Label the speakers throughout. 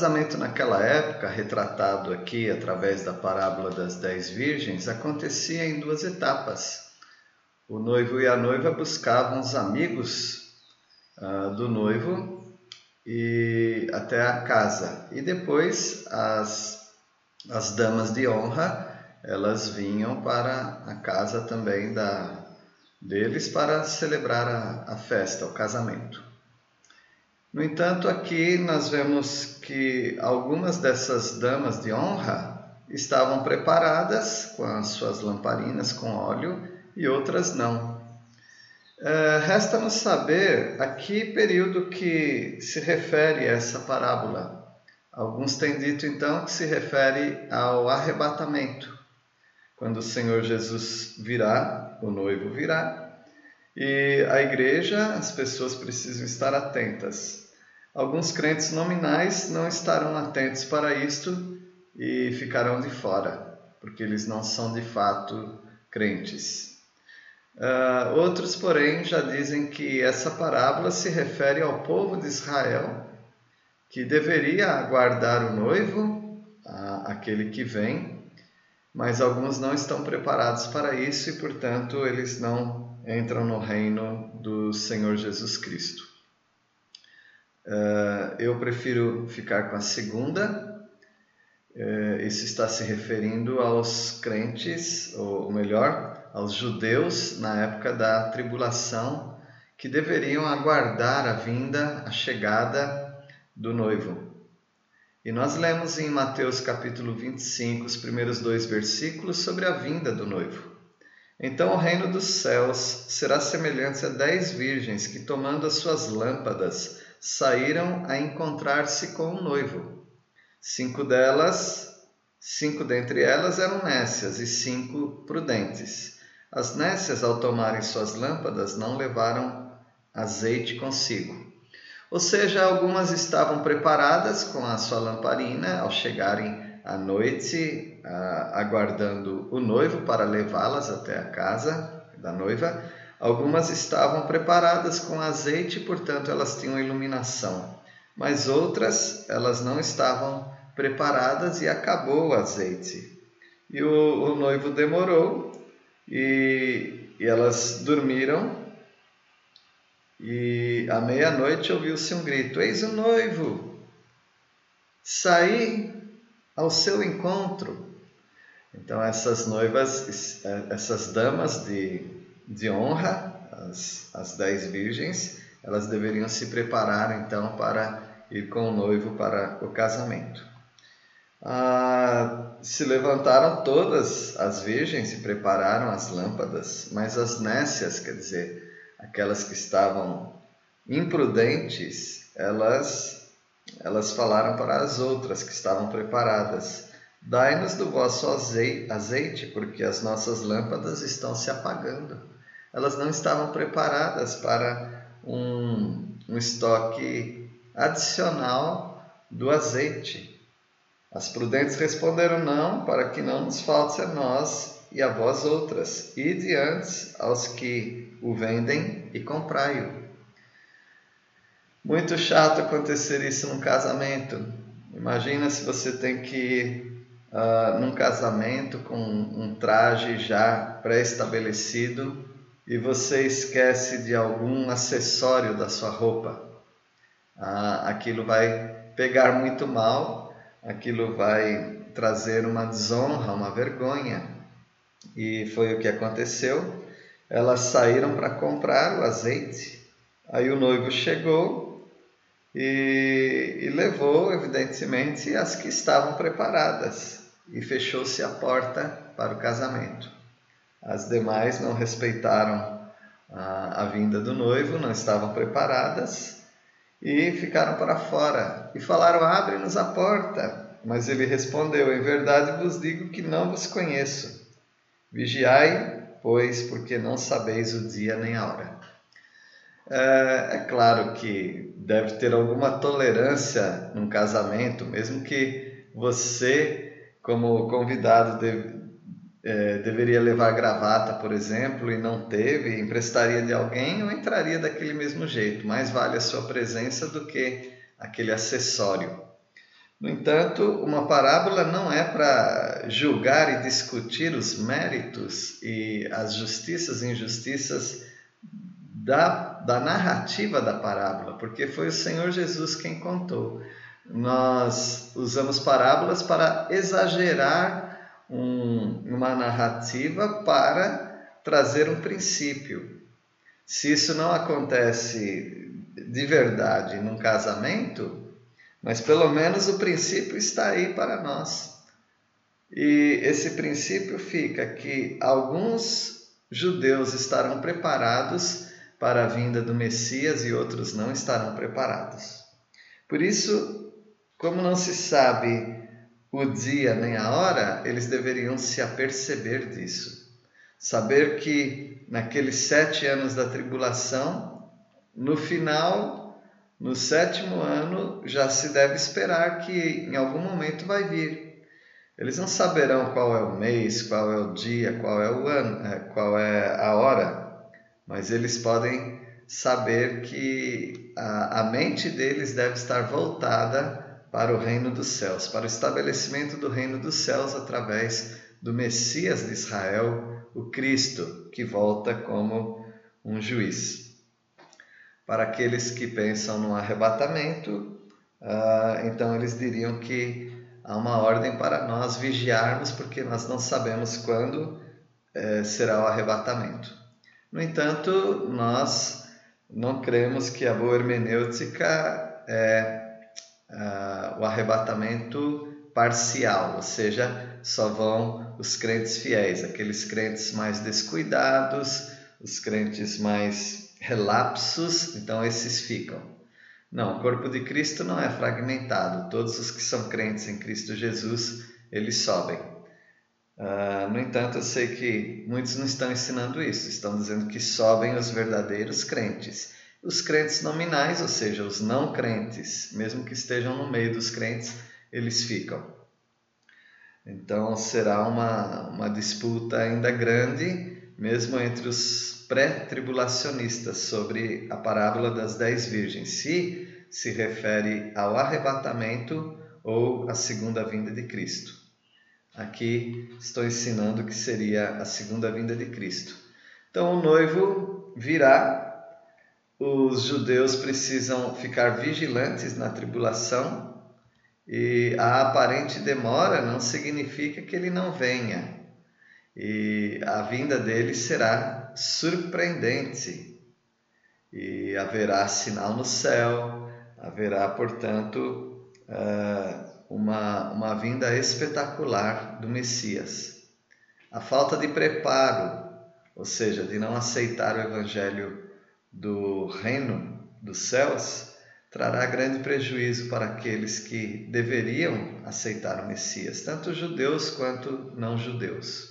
Speaker 1: casamento naquela época, retratado aqui através da parábola das dez virgens, acontecia em duas etapas. O noivo e a noiva buscavam os amigos uh, do noivo e até a casa. E depois as, as damas de honra elas vinham para a casa também da, deles para celebrar a, a festa, o casamento. No entanto, aqui nós vemos que algumas dessas damas de honra estavam preparadas com as suas lamparinas com óleo e outras não. É, Resta-nos saber a que período que se refere essa parábola. Alguns têm dito então que se refere ao arrebatamento quando o Senhor Jesus virá, o noivo virá, e a igreja, as pessoas precisam estar atentas. Alguns crentes nominais não estarão atentos para isto e ficarão de fora, porque eles não são de fato crentes. Uh, outros, porém, já dizem que essa parábola se refere ao povo de Israel, que deveria aguardar o noivo, aquele que vem, mas alguns não estão preparados para isso e, portanto, eles não entram no reino do Senhor Jesus Cristo. Uh, eu prefiro ficar com a segunda. Uh, isso está se referindo aos crentes, ou melhor, aos judeus na época da tribulação, que deveriam aguardar a vinda, a chegada do noivo. E nós lemos em Mateus capítulo 25, os primeiros dois versículos, sobre a vinda do noivo. Então o reino dos céus será semelhante a dez virgens que, tomando as suas lâmpadas, saíram a encontrar-se com o noivo. Cinco delas, cinco dentre elas eram nécias e cinco prudentes. As nécias, ao tomarem suas lâmpadas, não levaram azeite consigo. Ou seja, algumas estavam preparadas com a sua lamparina ao chegarem à noite, aguardando o noivo para levá-las até a casa da noiva. Algumas estavam preparadas com azeite, portanto elas tinham iluminação. Mas outras, elas não estavam preparadas e acabou o azeite. E o, o noivo demorou e, e elas dormiram e à meia-noite ouviu-se um grito: Eis o noivo! Saí ao seu encontro. Então, essas noivas, essas damas de, de honra, as, as dez virgens, elas deveriam se preparar então para ir com o noivo para o casamento. Ah, se levantaram todas as virgens e prepararam as lâmpadas, mas as nécias, quer dizer, aquelas que estavam imprudentes, elas, elas falaram para as outras que estavam preparadas: Dai-nos do vosso azeite, porque as nossas lâmpadas estão se apagando. Elas não estavam preparadas para um, um estoque adicional do azeite. As prudentes responderam: Não, para que não nos falte a nós e a vós outras, e diante aos que o vendem e comprai-o. Muito chato acontecer isso num casamento. Imagina se você tem que uh, num casamento com um traje já pré-estabelecido e você esquece de algum acessório da sua roupa. Uh, aquilo vai pegar muito mal, aquilo vai trazer uma desonra, uma vergonha. E foi o que aconteceu. Elas saíram para comprar o azeite. Aí o noivo chegou e, e levou, evidentemente, as que estavam preparadas. E fechou-se a porta para o casamento. As demais não respeitaram a, a vinda do noivo, não estavam preparadas e ficaram para fora. E falaram: Abre-nos a porta. Mas ele respondeu: Em verdade vos digo que não vos conheço. Vigiai, pois, porque não sabeis o dia nem a hora. É, é claro que deve ter alguma tolerância num casamento, mesmo que você, como convidado, deve, é, deveria levar gravata, por exemplo, e não teve, emprestaria de alguém ou entraria daquele mesmo jeito. Mais vale a sua presença do que aquele acessório. No entanto, uma parábola não é para julgar e discutir os méritos e as justiças e injustiças da, da narrativa da parábola, porque foi o Senhor Jesus quem contou. Nós usamos parábolas para exagerar um, uma narrativa para trazer um princípio. Se isso não acontece de verdade num casamento, mas pelo menos o princípio está aí para nós. E esse princípio fica que alguns judeus estarão preparados para a vinda do Messias e outros não estarão preparados. Por isso, como não se sabe o dia nem a hora, eles deveriam se aperceber disso. Saber que naqueles sete anos da tribulação, no final no sétimo ano já se deve esperar que em algum momento vai vir. Eles não saberão qual é o mês, qual é o dia, qual é o ano, é, qual é a hora, mas eles podem saber que a, a mente deles deve estar voltada para o reino dos céus, para o estabelecimento do reino dos céus através do Messias de Israel, o Cristo, que volta como um juiz. Para aqueles que pensam no arrebatamento, uh, então eles diriam que há uma ordem para nós vigiarmos, porque nós não sabemos quando uh, será o arrebatamento. No entanto, nós não cremos que a boa hermenêutica é uh, o arrebatamento parcial, ou seja, só vão os crentes fiéis, aqueles crentes mais descuidados, os crentes mais relapsos, então esses ficam. Não, o corpo de Cristo não é fragmentado. Todos os que são crentes em Cristo Jesus, eles sobem. Uh, no entanto, eu sei que muitos não estão ensinando isso, estão dizendo que sobem os verdadeiros crentes. Os crentes nominais, ou seja, os não crentes, mesmo que estejam no meio dos crentes, eles ficam. Então será uma, uma disputa ainda grande, mesmo entre os pré-tribulacionistas sobre a parábola das dez virgens, se se refere ao arrebatamento ou à segunda vinda de Cristo. Aqui estou ensinando que seria a segunda vinda de Cristo. Então o noivo virá, os judeus precisam ficar vigilantes na tribulação e a aparente demora não significa que ele não venha. E a vinda dele será surpreendente. E haverá sinal no céu, haverá, portanto, eh, uma, uma vinda espetacular do Messias. A falta de preparo, ou seja, de não aceitar o evangelho do reino dos céus, trará grande prejuízo para aqueles que deveriam aceitar o Messias, tanto judeus quanto não judeus.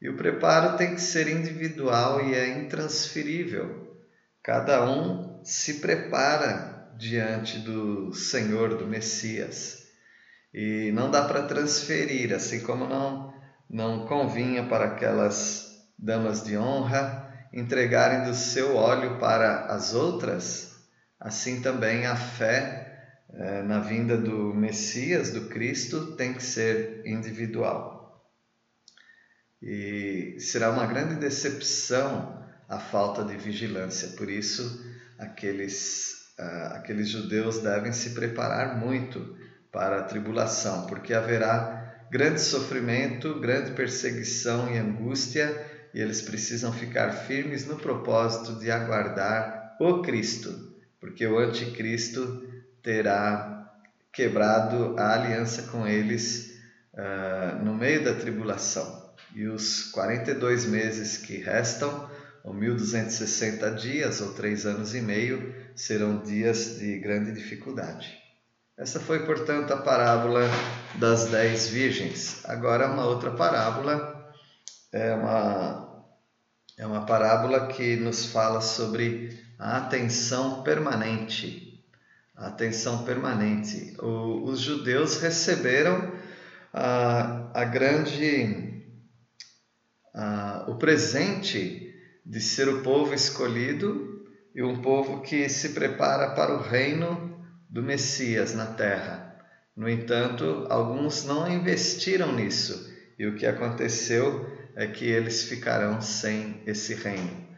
Speaker 1: E o preparo tem que ser individual e é intransferível. Cada um se prepara diante do Senhor, do Messias. E não dá para transferir, assim como não, não convinha para aquelas damas de honra entregarem do seu óleo para as outras, assim também a fé eh, na vinda do Messias, do Cristo, tem que ser individual. E será uma grande decepção a falta de vigilância. Por isso, aqueles, uh, aqueles judeus devem se preparar muito para a tribulação, porque haverá grande sofrimento, grande perseguição e angústia, e eles precisam ficar firmes no propósito de aguardar o Cristo, porque o anticristo terá quebrado a aliança com eles uh, no meio da tribulação e os 42 meses que restam, ou 1260 dias, ou três anos e meio, serão dias de grande dificuldade. Essa foi, portanto, a parábola das dez virgens. Agora, uma outra parábola é uma, é uma parábola que nos fala sobre a atenção permanente. A atenção permanente. O, os judeus receberam a, a grande ah, o presente de ser o povo escolhido e um povo que se prepara para o reino do Messias na terra. No entanto, alguns não investiram nisso, e o que aconteceu é que eles ficarão sem esse reino,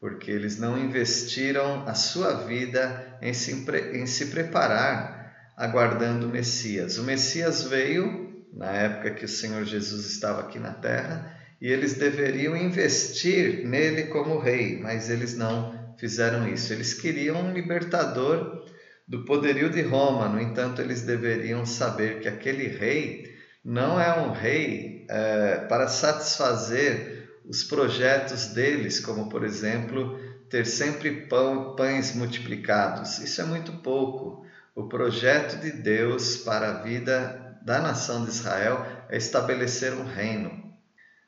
Speaker 1: porque eles não investiram a sua vida em se, em se preparar aguardando o Messias. O Messias veio na época que o Senhor Jesus estava aqui na terra e eles deveriam investir nele como rei, mas eles não fizeram isso. Eles queriam um libertador do poderio de Roma, no entanto, eles deveriam saber que aquele rei não é um rei é, para satisfazer os projetos deles, como por exemplo ter sempre pão, pães multiplicados. Isso é muito pouco. O projeto de Deus para a vida da nação de Israel é estabelecer um reino.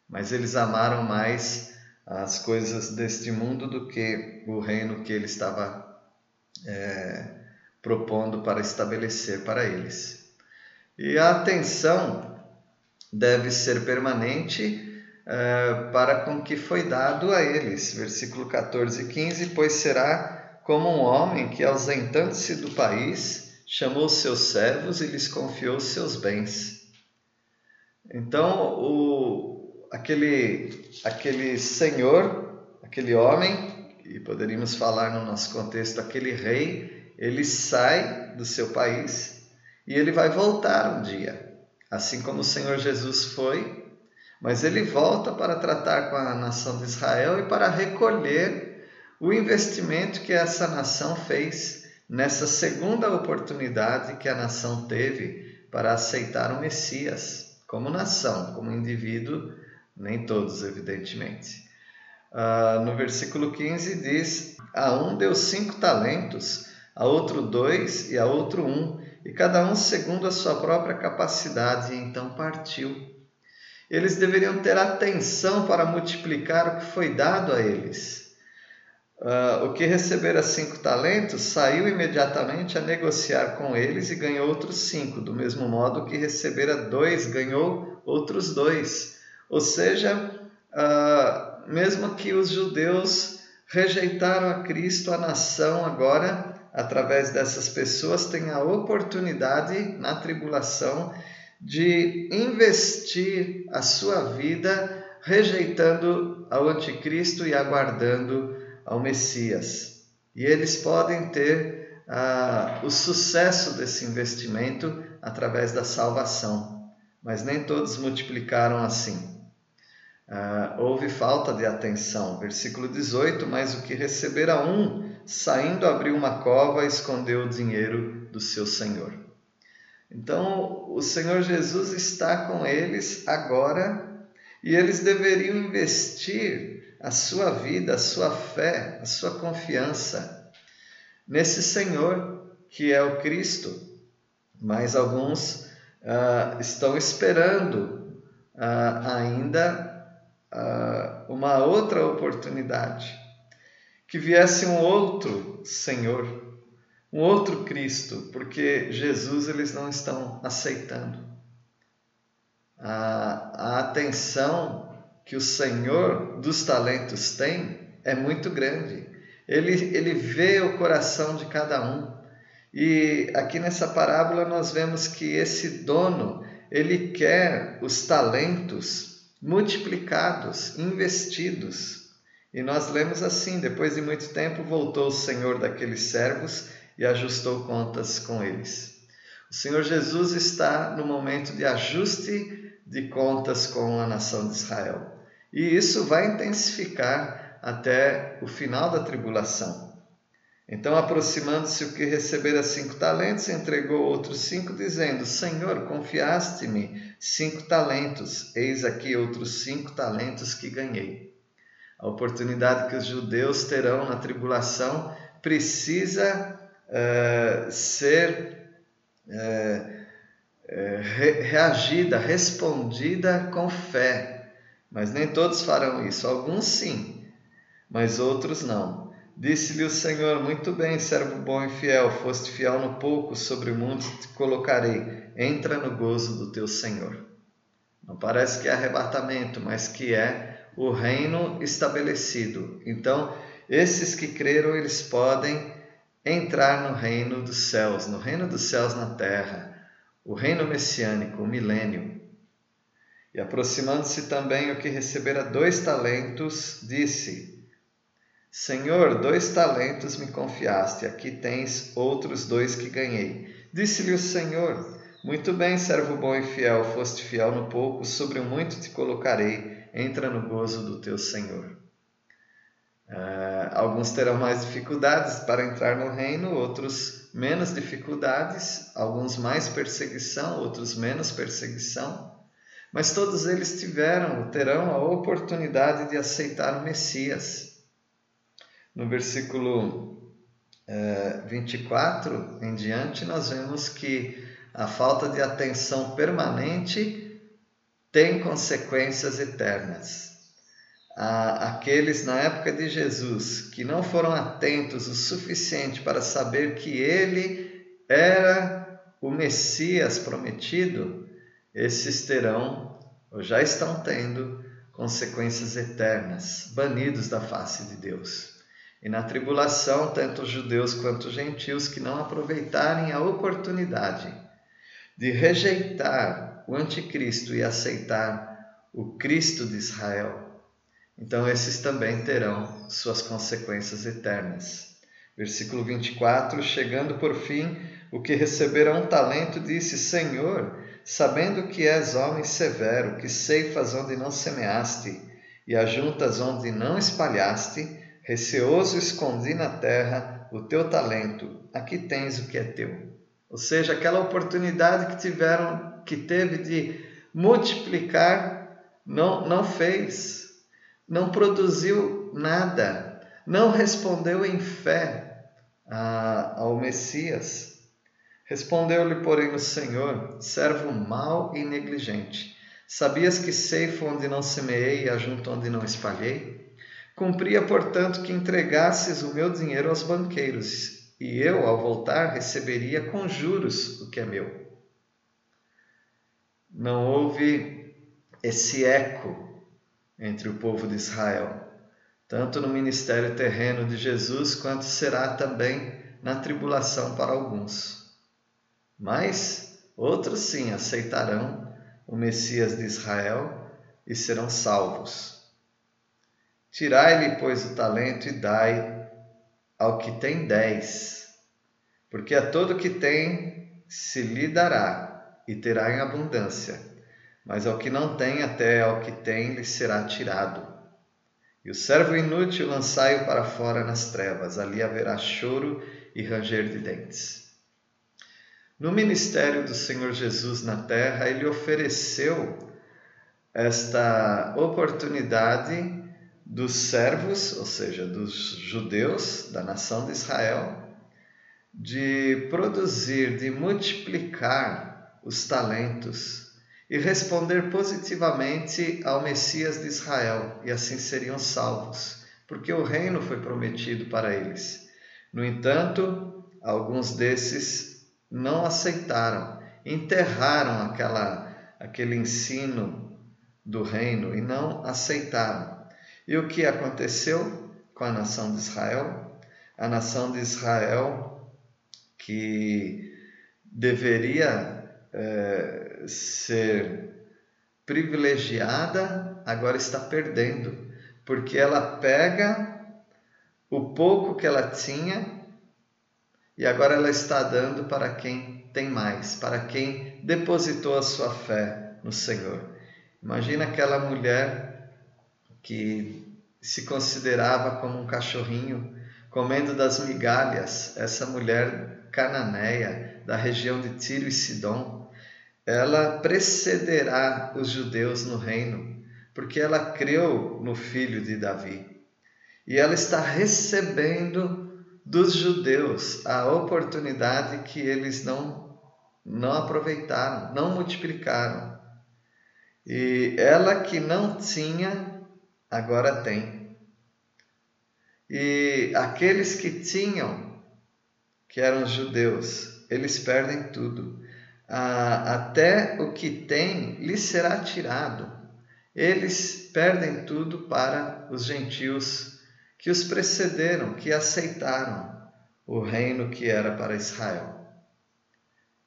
Speaker 1: Mas eles amaram mais as coisas deste mundo do que o reino que ele estava é, propondo para estabelecer para eles. E a atenção deve ser permanente uh, para com que foi dado a eles. Versículo 14 e 15: Pois será como um homem que, ausentando-se do país, chamou seus servos e lhes confiou seus bens. Então, o, aquele, aquele senhor, aquele homem, e poderíamos falar no nosso contexto, aquele rei, ele sai do seu país e ele vai voltar um dia, assim como o Senhor Jesus foi, mas ele volta para tratar com a nação de Israel e para recolher o investimento que essa nação fez nessa segunda oportunidade que a nação teve para aceitar o Messias, como nação, como indivíduo, nem todos, evidentemente. Uh, no versículo 15 diz: A um deu cinco talentos, a outro dois e a outro um, e cada um segundo a sua própria capacidade, e então partiu. Eles deveriam ter atenção para multiplicar o que foi dado a eles. Uh, o que recebera cinco talentos saiu imediatamente a negociar com eles e ganhou outros cinco, do mesmo modo que recebera dois, ganhou outros dois. Ou seja, uh, mesmo que os judeus rejeitaram a Cristo, a nação agora através dessas pessoas, tem a oportunidade na tribulação de investir a sua vida rejeitando ao Anticristo e aguardando ao Messias. E eles podem ter ah, o sucesso desse investimento através da salvação, mas nem todos multiplicaram assim. Ah, houve falta de atenção. Versículo 18: Mas o que recebera um, saindo, abriu uma cova e escondeu o dinheiro do seu senhor. Então, o Senhor Jesus está com eles agora e eles deveriam investir a sua vida, a sua fé, a sua confiança nesse Senhor que é o Cristo. Mas alguns uh, estão esperando uh, ainda uh, uma outra oportunidade, que viesse um outro Senhor, um outro Cristo, porque Jesus eles não estão aceitando. A, a atenção que o Senhor dos talentos tem é muito grande. Ele, ele vê o coração de cada um. E aqui nessa parábola nós vemos que esse dono, ele quer os talentos multiplicados, investidos. E nós lemos assim: depois de muito tempo, voltou o Senhor daqueles servos e ajustou contas com eles. O Senhor Jesus está no momento de ajuste de contas com a nação de Israel. E isso vai intensificar até o final da tribulação. Então, aproximando-se o que recebera cinco talentos, entregou outros cinco, dizendo: Senhor, confiaste-me cinco talentos, eis aqui outros cinco talentos que ganhei. A oportunidade que os judeus terão na tribulação precisa uh, ser uh, reagida, respondida com fé. Mas nem todos farão isso, alguns sim, mas outros não. Disse-lhe o Senhor: Muito bem, servo bom e fiel, foste fiel no pouco, sobre o mundo te colocarei. Entra no gozo do teu Senhor. Não parece que é arrebatamento, mas que é o reino estabelecido. Então, esses que creram, eles podem entrar no reino dos céus, no reino dos céus na terra. o reino messiânico, o milênio. E aproximando-se também o que recebera dois talentos, disse: Senhor, dois talentos me confiaste, aqui tens outros dois que ganhei. Disse-lhe o Senhor: Muito bem, servo bom e fiel, foste fiel no pouco, sobre o muito te colocarei, entra no gozo do teu Senhor. Uh, alguns terão mais dificuldades para entrar no reino, outros menos dificuldades, alguns mais perseguição, outros menos perseguição, mas todos eles tiveram, terão a oportunidade de aceitar o Messias. No versículo uh, 24 em diante, nós vemos que a falta de atenção permanente tem consequências eternas aqueles na época de Jesus que não foram atentos o suficiente para saber que ele era o Messias prometido, esses terão, ou já estão tendo, consequências eternas, banidos da face de Deus. E na tribulação, tanto os judeus quanto os gentios que não aproveitarem a oportunidade de rejeitar o anticristo e aceitar o Cristo de Israel, então esses também terão suas consequências eternas. Versículo 24: Chegando por fim, o que recebera um talento disse: Senhor, sabendo que és homem severo, que ceifas onde não semeaste e ajuntas onde não espalhaste, receoso escondi na terra o teu talento, aqui tens o que é teu. Ou seja, aquela oportunidade que tiveram, que teve de multiplicar, não, não fez não produziu nada, não respondeu em fé a, ao Messias. Respondeu-lhe, porém, o Senhor, servo mau e negligente. Sabias que ceifo onde não semeei e ajunto onde não espalhei? Cumpria, portanto, que entregasses o meu dinheiro aos banqueiros, e eu, ao voltar, receberia com juros o que é meu. Não houve esse eco entre o povo de Israel, tanto no ministério terreno de Jesus, quanto será também na tribulação para alguns. Mas outros sim aceitarão o Messias de Israel e serão salvos. Tirai-lhe, pois, o talento e dai ao que tem dez, porque a todo que tem se lhe dará e terá em abundância mas ao que não tem, até ao que tem, lhe será tirado. E o servo inútil lançai-o para fora nas trevas, ali haverá choro e ranger de dentes. No ministério do Senhor Jesus na terra, ele ofereceu esta oportunidade dos servos, ou seja, dos judeus da nação de Israel, de produzir, de multiplicar os talentos e responder positivamente ao Messias de Israel, e assim seriam salvos, porque o reino foi prometido para eles. No entanto, alguns desses não aceitaram, enterraram aquela, aquele ensino do reino e não aceitaram. E o que aconteceu com a nação de Israel? A nação de Israel, que deveria é, ser privilegiada, agora está perdendo, porque ela pega o pouco que ela tinha e agora ela está dando para quem tem mais, para quem depositou a sua fé no Senhor. Imagina aquela mulher que se considerava como um cachorrinho, comendo das migalhas, essa mulher cananeia da região de Tiro e Sidom, ela precederá os judeus no reino, porque ela creu no filho de Davi. E ela está recebendo dos judeus a oportunidade que eles não não aproveitaram, não multiplicaram. E ela que não tinha, agora tem. E aqueles que tinham, que eram judeus, eles perdem tudo ah, até o que tem lhe será tirado. Eles perdem tudo para os gentios que os precederam, que aceitaram o reino que era para Israel.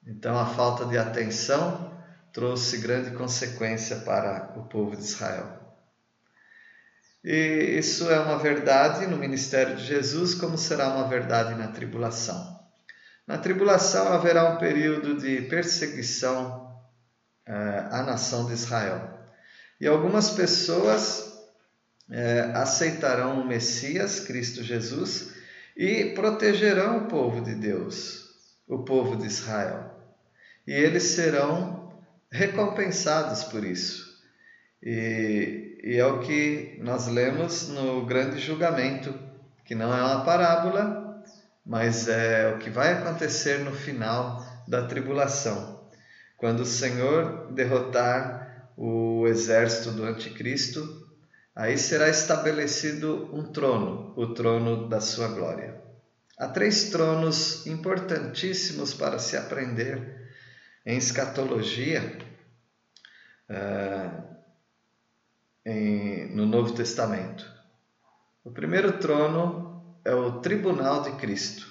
Speaker 1: Então a falta de atenção trouxe grande consequência para o povo de Israel. E isso é uma verdade no ministério de Jesus, como será uma verdade na tribulação. Na tribulação haverá um período de perseguição eh, à nação de Israel. E algumas pessoas eh, aceitarão o Messias, Cristo Jesus, e protegerão o povo de Deus, o povo de Israel. E eles serão recompensados por isso. E, e é o que nós lemos no grande julgamento, que não é uma parábola, mas é o que vai acontecer no final da tribulação, quando o Senhor derrotar o exército do anticristo, aí será estabelecido um trono, o trono da sua glória. Há três tronos importantíssimos para se aprender em escatologia. Uh, em, no Novo Testamento. O primeiro trono é o tribunal de Cristo.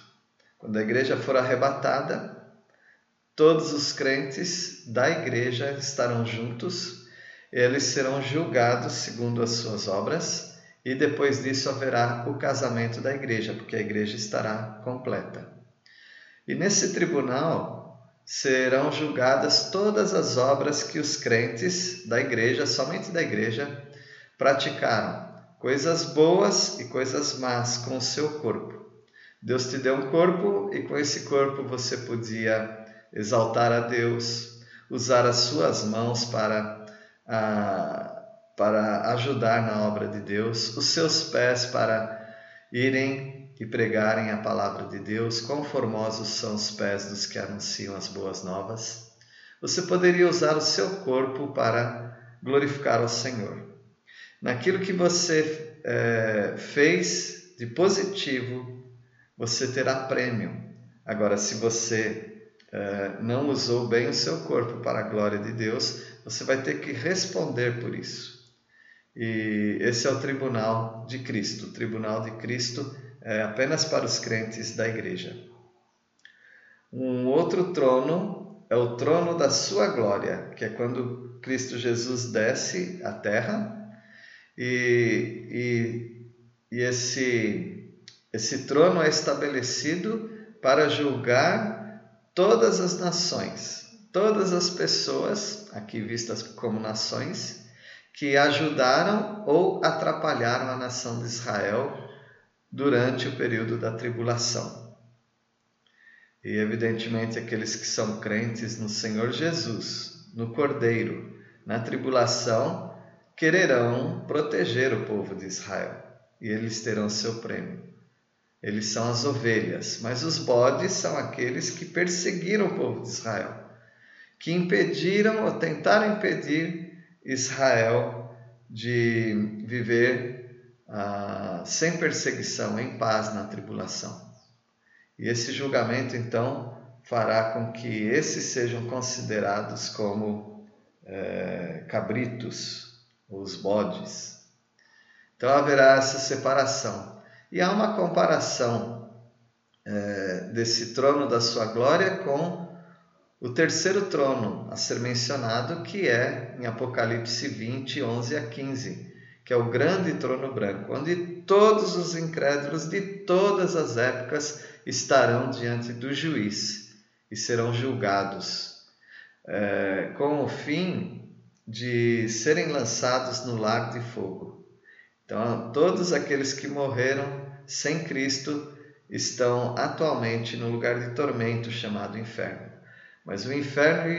Speaker 1: Quando a igreja for arrebatada, todos os crentes da igreja estarão juntos, eles serão julgados segundo as suas obras, e depois disso haverá o casamento da igreja, porque a igreja estará completa. E nesse tribunal serão julgadas todas as obras que os crentes da igreja, somente da igreja, praticaram, coisas boas e coisas más com o seu corpo. Deus te deu um corpo e com esse corpo você podia exaltar a Deus, usar as suas mãos para, para ajudar na obra de Deus, os seus pés para irem e pregarem a palavra de Deus. Quão formosos são os pés dos que anunciam as boas novas. Você poderia usar o seu corpo para glorificar o Senhor. Naquilo que você é, fez de positivo, você terá prêmio. Agora, se você é, não usou bem o seu corpo para a glória de Deus, você vai ter que responder por isso. E esse é o tribunal de Cristo. O tribunal de Cristo é apenas para os crentes da igreja. Um outro trono é o trono da sua glória, que é quando Cristo Jesus desce à terra e, e, e esse, esse trono é estabelecido para julgar todas as nações, todas as pessoas, aqui vistas como nações, que ajudaram ou atrapalharam a nação de Israel durante o período da tribulação. E, evidentemente, aqueles que são crentes no Senhor Jesus, no Cordeiro, na tribulação, quererão proteger o povo de Israel e eles terão seu prêmio. Eles são as ovelhas, mas os bodes são aqueles que perseguiram o povo de Israel, que impediram ou tentaram impedir Israel de viver ah, sem perseguição, em paz na tribulação. E esse julgamento, então, fará com que esses sejam considerados como é, cabritos, os bodes. Então haverá essa separação. E há uma comparação é, desse trono da sua glória com o terceiro trono a ser mencionado, que é em Apocalipse 20, 11 a 15 que é o grande trono branco, onde todos os incrédulos de todas as épocas estarão diante do juiz e serão julgados, é, com o fim de serem lançados no lago de fogo. Então, todos aqueles que morreram sem Cristo estão atualmente no lugar de tormento chamado inferno. Mas o inferno,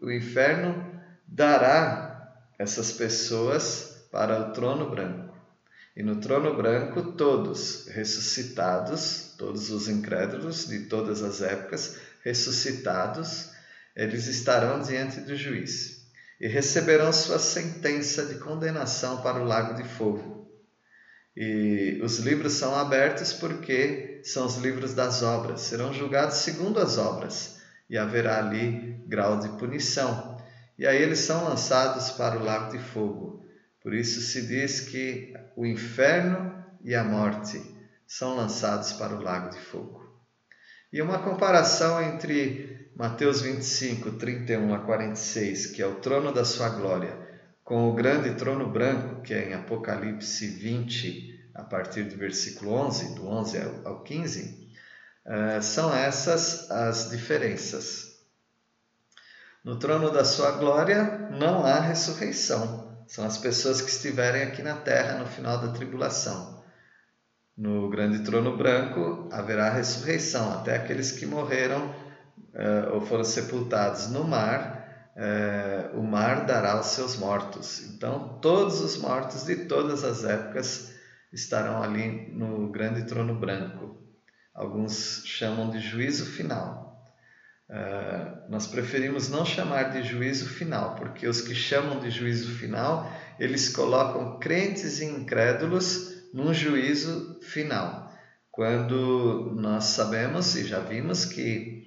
Speaker 1: o inferno dará essas pessoas para o trono branco. E no trono branco, todos ressuscitados, todos os incrédulos de todas as épocas, ressuscitados, eles estarão diante do juiz e receberão sua sentença de condenação para o lago de fogo. E os livros são abertos porque são os livros das obras, serão julgados segundo as obras, e haverá ali grau de punição. E aí eles são lançados para o lago de fogo. Por isso se diz que o inferno e a morte são lançados para o lago de fogo. E uma comparação entre Mateus 25, 31 a 46, que é o trono da sua glória, com o grande trono branco, que é em Apocalipse 20, a partir do versículo 11, do 11 ao 15, eh, são essas as diferenças. No trono da sua glória não há ressurreição. São as pessoas que estiverem aqui na terra no final da tribulação. No grande trono branco haverá ressurreição, até aqueles que morreram uh, ou foram sepultados no mar, uh, o mar dará os seus mortos. Então, todos os mortos de todas as épocas estarão ali no grande trono branco. Alguns chamam de juízo final. Uh, nós preferimos não chamar de juízo final, porque os que chamam de juízo final, eles colocam crentes e incrédulos num juízo final. Quando nós sabemos e já vimos que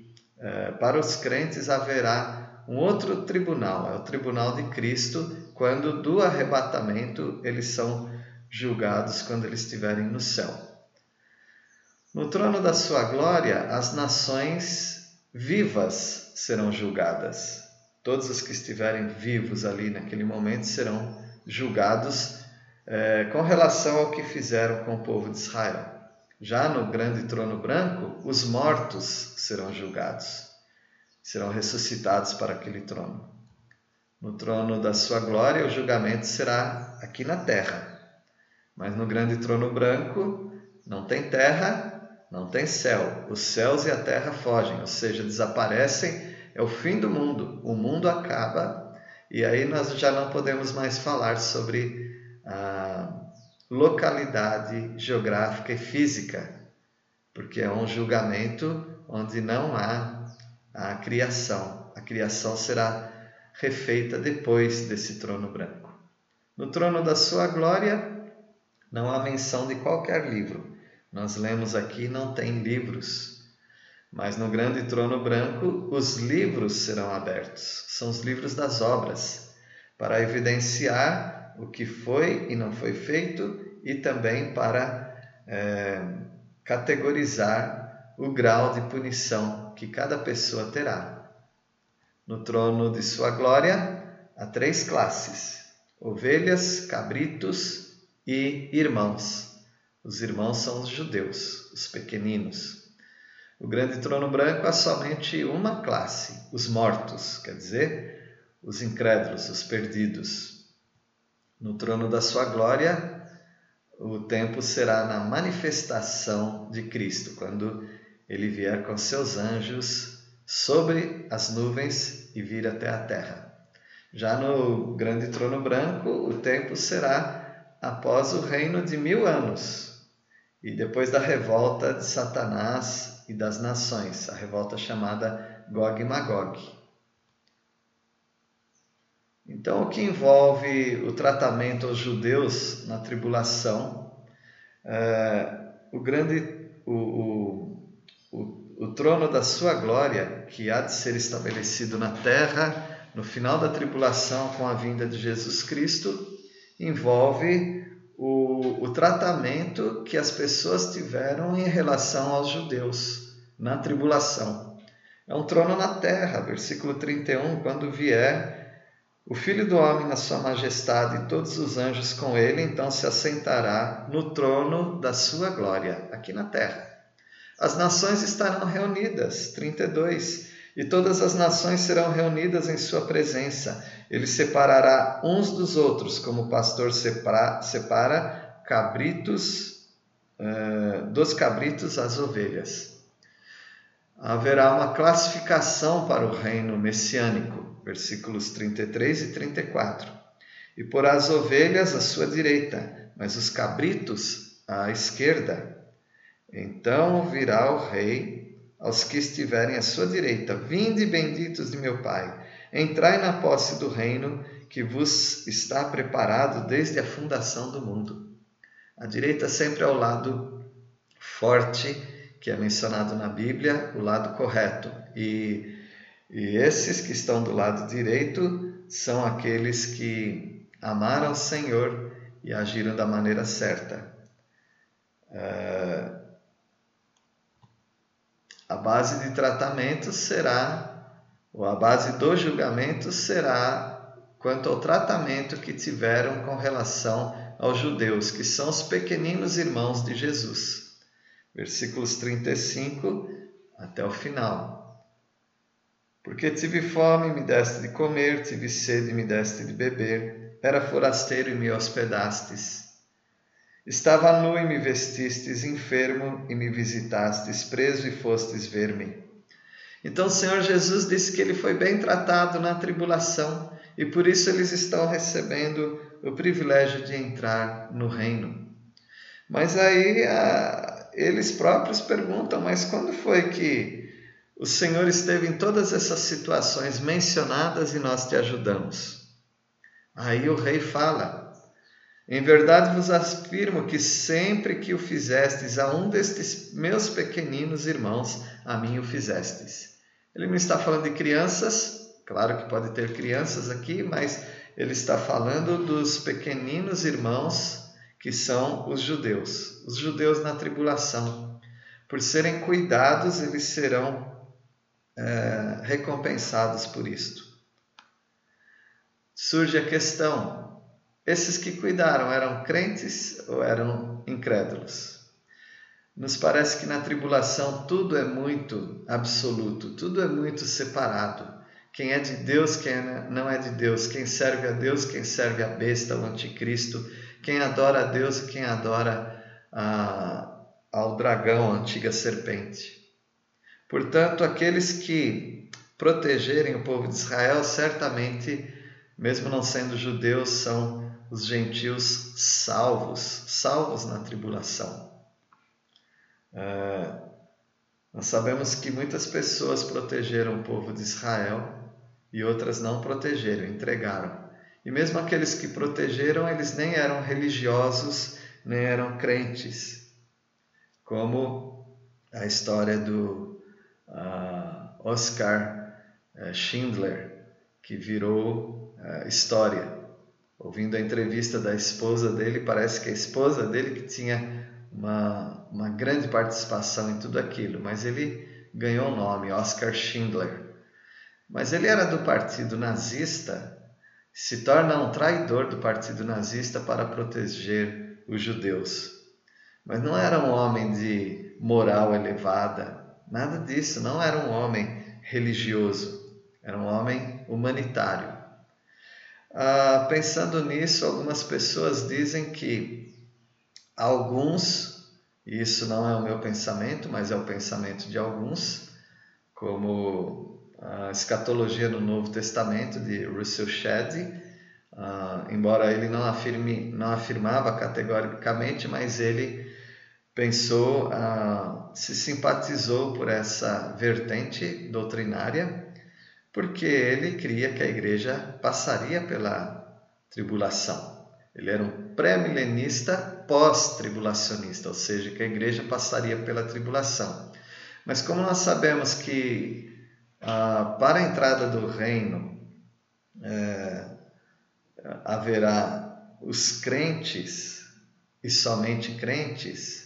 Speaker 1: para os crentes haverá um outro tribunal, é o tribunal de Cristo, quando do arrebatamento eles são julgados quando eles estiverem no céu. No trono da sua glória, as nações vivas serão julgadas. Todos os que estiverem vivos ali naquele momento serão julgados é, com relação ao que fizeram com o povo de Israel. Já no grande trono branco, os mortos serão julgados, serão ressuscitados para aquele trono. No trono da sua glória, o julgamento será aqui na terra. Mas no grande trono branco, não tem terra, não tem céu. Os céus e a terra fogem, ou seja, desaparecem. É o fim do mundo. O mundo acaba e aí nós já não podemos mais falar sobre a localidade geográfica e física, porque é um julgamento onde não há a criação. A criação será refeita depois desse trono branco. No trono da sua glória não há menção de qualquer livro nós lemos aqui não tem livros, mas no grande trono branco os livros serão abertos. São os livros das obras, para evidenciar o que foi e não foi feito e também para é, categorizar o grau de punição que cada pessoa terá. No trono de sua glória há três classes: ovelhas, cabritos e irmãos. Os irmãos são os judeus, os pequeninos. O grande trono branco há somente uma classe, os mortos, quer dizer, os incrédulos, os perdidos. No trono da sua glória, o tempo será na manifestação de Cristo, quando ele vier com seus anjos sobre as nuvens e vir até a terra. Já no grande trono branco, o tempo será após o reino de mil anos, e depois da revolta de Satanás e das nações, a revolta chamada Gog e Magog. Então, o que envolve o tratamento aos judeus na tribulação, é, o grande, o, o, o, o trono da sua glória, que há de ser estabelecido na terra no final da tribulação com a vinda de Jesus Cristo, envolve o, o tratamento que as pessoas tiveram em relação aos judeus na tribulação. É um trono na terra, versículo 31, quando vier o Filho do Homem na sua majestade e todos os anjos com ele, então se assentará no trono da sua glória, aqui na terra. As nações estarão reunidas, 32, e todas as nações serão reunidas em sua presença, ele separará uns dos outros, como o pastor separa, separa cabritos uh, dos cabritos as ovelhas. Haverá uma classificação para o reino messiânico, versículos 33 e 34. E porá as ovelhas à sua direita, mas os cabritos à esquerda. Então virá o rei aos que estiverem à sua direita: Vinde benditos de meu Pai Entrai na posse do reino que vos está preparado desde a fundação do mundo. A direita sempre é o lado forte que é mencionado na Bíblia, o lado correto. E, e esses que estão do lado direito são aqueles que amaram o Senhor e agiram da maneira certa. Uh, a base de tratamento será ou a base do julgamento será quanto ao tratamento que tiveram com relação aos judeus, que são os pequeninos irmãos de Jesus. Versículos 35 até o final. Porque tive fome, me deste de comer, tive sede, me deste de beber, era forasteiro e me hospedastes. Estava nu e me vestistes, enfermo e me visitastes, preso e fostes ver-me. Então o Senhor Jesus disse que ele foi bem tratado na tribulação e por isso eles estão recebendo o privilégio de entrar no reino. Mas aí a, eles próprios perguntam: mas quando foi que o Senhor esteve em todas essas situações mencionadas e nós te ajudamos? Aí o rei fala: Em verdade vos afirmo que sempre que o fizestes a um destes meus pequeninos irmãos, a mim o fizestes. Ele não está falando de crianças, claro que pode ter crianças aqui, mas ele está falando dos pequeninos irmãos que são os judeus, os judeus na tribulação. Por serem cuidados, eles serão é, recompensados por isto. Surge a questão: esses que cuidaram eram crentes ou eram incrédulos? Nos parece que na tribulação tudo é muito absoluto, tudo é muito separado. Quem é de Deus, quem é, não é de Deus, quem serve a Deus, quem serve a besta, o anticristo, quem adora a Deus e quem adora a, ao dragão, a antiga serpente. Portanto, aqueles que protegerem o povo de Israel, certamente, mesmo não sendo judeus, são os gentios salvos, salvos na tribulação. É, nós sabemos que muitas pessoas protegeram o povo de Israel e outras não protegeram, entregaram. E mesmo aqueles que protegeram, eles nem eram religiosos, nem eram crentes, como a história do uh, Oscar uh, Schindler, que virou uh, história. Ouvindo a entrevista da esposa dele, parece que a esposa dele que tinha uma, uma grande participação em tudo aquilo, mas ele ganhou o nome, Oscar Schindler. Mas ele era do partido nazista, se torna um traidor do partido nazista para proteger os judeus. Mas não era um homem de moral elevada, Nada disso, não era um homem religioso, era um homem humanitário. Ah, pensando nisso, algumas pessoas dizem que alguns, e isso não é o meu pensamento, mas é o pensamento de alguns, como a escatologia no Novo Testamento de Russell Shedd, ah, embora ele não afirme, não afirmava categoricamente, mas ele pensou, ah, se simpatizou por essa vertente doutrinária, porque ele cria que a igreja passaria pela tribulação. Ele era um pré-milenista pós-tribulacionista, ou seja, que a igreja passaria pela tribulação. Mas como nós sabemos que ah, para a entrada do reino é, haverá os crentes e somente crentes,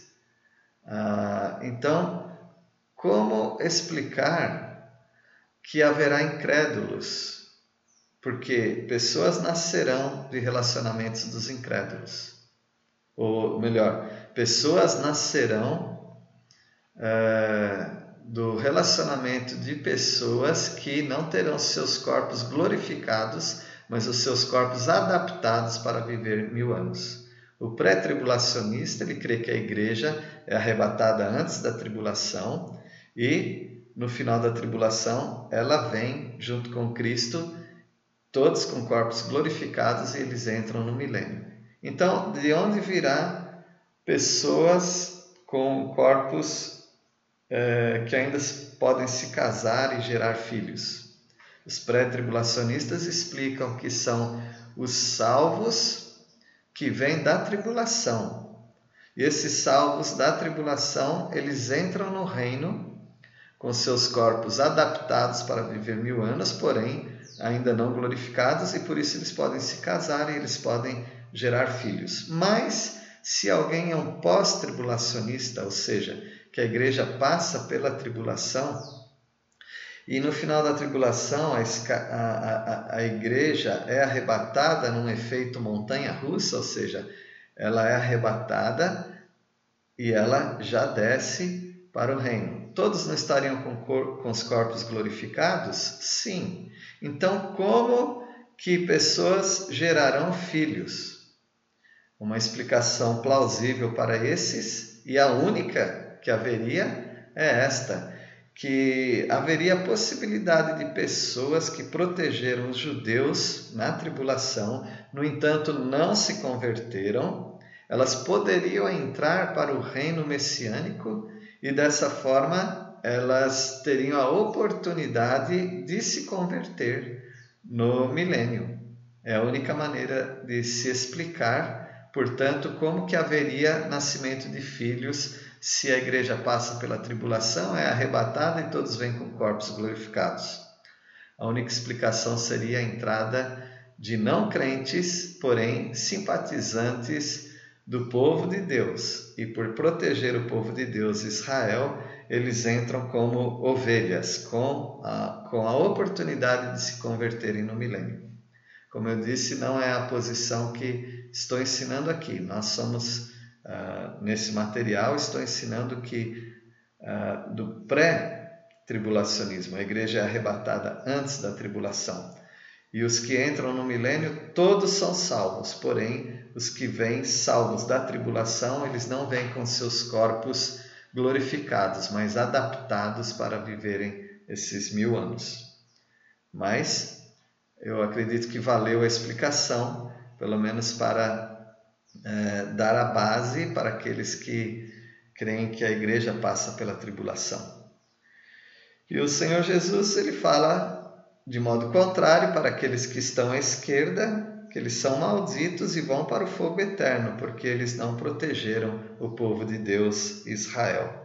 Speaker 1: ah, então, como explicar que haverá incrédulos? Porque pessoas nascerão de relacionamentos dos incrédulos. Ou melhor, pessoas nascerão é, do relacionamento de pessoas que não terão seus corpos glorificados, mas os seus corpos adaptados para viver mil anos. O pré-tribulacionista ele crê que a igreja é arrebatada antes da tribulação e no final da tribulação ela vem junto com Cristo, todos com corpos glorificados e eles entram no milênio. Então, de onde virá pessoas com corpos é, que ainda podem se casar e gerar filhos? Os pré-tribulacionistas explicam que são os salvos que vem da tribulação. E esses salvos da tribulação, eles entram no reino com seus corpos adaptados para viver mil anos, porém ainda não glorificados, e por isso eles podem se casar e eles podem gerar filhos. Mas se alguém é um pós-tribulacionista, ou seja, que a igreja passa pela tribulação, E no final da tribulação, a, a, a, igreja é arrebatada num efeito montanha-russa, ou seja, ela é arrebatada e ela já desce para o reino. Todos não estariam com, cor, com os corpos glorificados? Sim. Então, como que pessoas gerarão filhos? Uma explicação plausível para esses e a única que haveria é esta: que haveria a possibilidade de pessoas que protegeram os judeus na tribulação, no entanto, não se converteram, elas poderiam entrar para o reino messiânico e dessa forma elas teriam a oportunidade de se converter no milênio. É a única maneira de se explicar, portanto, como que haveria nascimento de filhos se a igreja passa pela tribulação, é arrebatada e todos vêm com corpos glorificados. A única explicação seria a entrada de não crentes, porém simpatizantes do povo de Deus. E por proteger o povo de Deus, Israel, eles entram como ovelhas, com a, com a oportunidade de se converterem no milênio. Como eu disse, não é a posição que estou ensinando aqui. Nós somos, uh, nesse material, estou ensinando que uh, do pré-tribulacionismo, a igreja é arrebatada antes da tribulação. E os que entram no milênio, todos são salvos, porém, os que vêm salvos da tribulação, eles não vêm com seus corpos glorificados, mas adaptados para viverem esses mil anos. Mas eu acredito que valeu a explicação, pelo menos para é, dar a base para aqueles que creem que a igreja passa pela tribulação. E o Senhor Jesus ele fala de modo contrário para aqueles que estão à esquerda, que eles são malditos e vão para o fogo eterno, porque eles não protegeram o povo de Deus, Israel.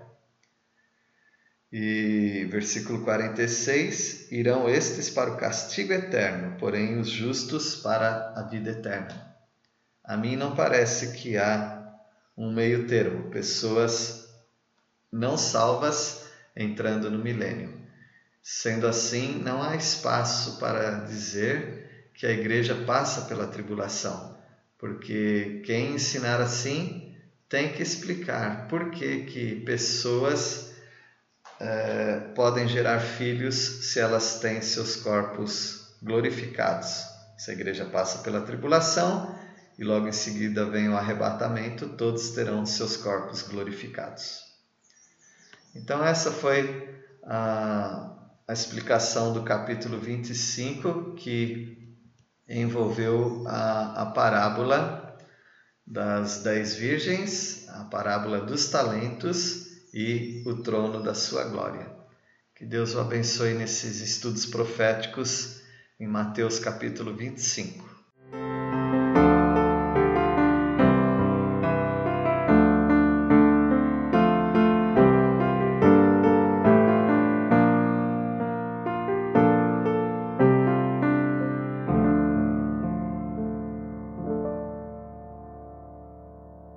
Speaker 1: E versículo 46: Irão estes para o castigo eterno, porém os justos para a vida eterna. A mim não parece que há um meio termo, pessoas não salvas entrando no milênio. Sendo assim, não há espaço para dizer que a igreja passa pela tribulação, porque quem ensinar assim tem que explicar por que, que pessoas eh, podem gerar filhos se elas têm seus corpos glorificados. Se a igreja passa pela tribulação e logo em seguida vem o arrebatamento, todos terão seus corpos glorificados. Então, essa foi a a explicação do capítulo 25, que envolveu a, a parábola das dez virgens, a parábola dos talentos e o trono da sua glória. Que Deus o abençoe nesses estudos proféticos em Mateus capítulo 25.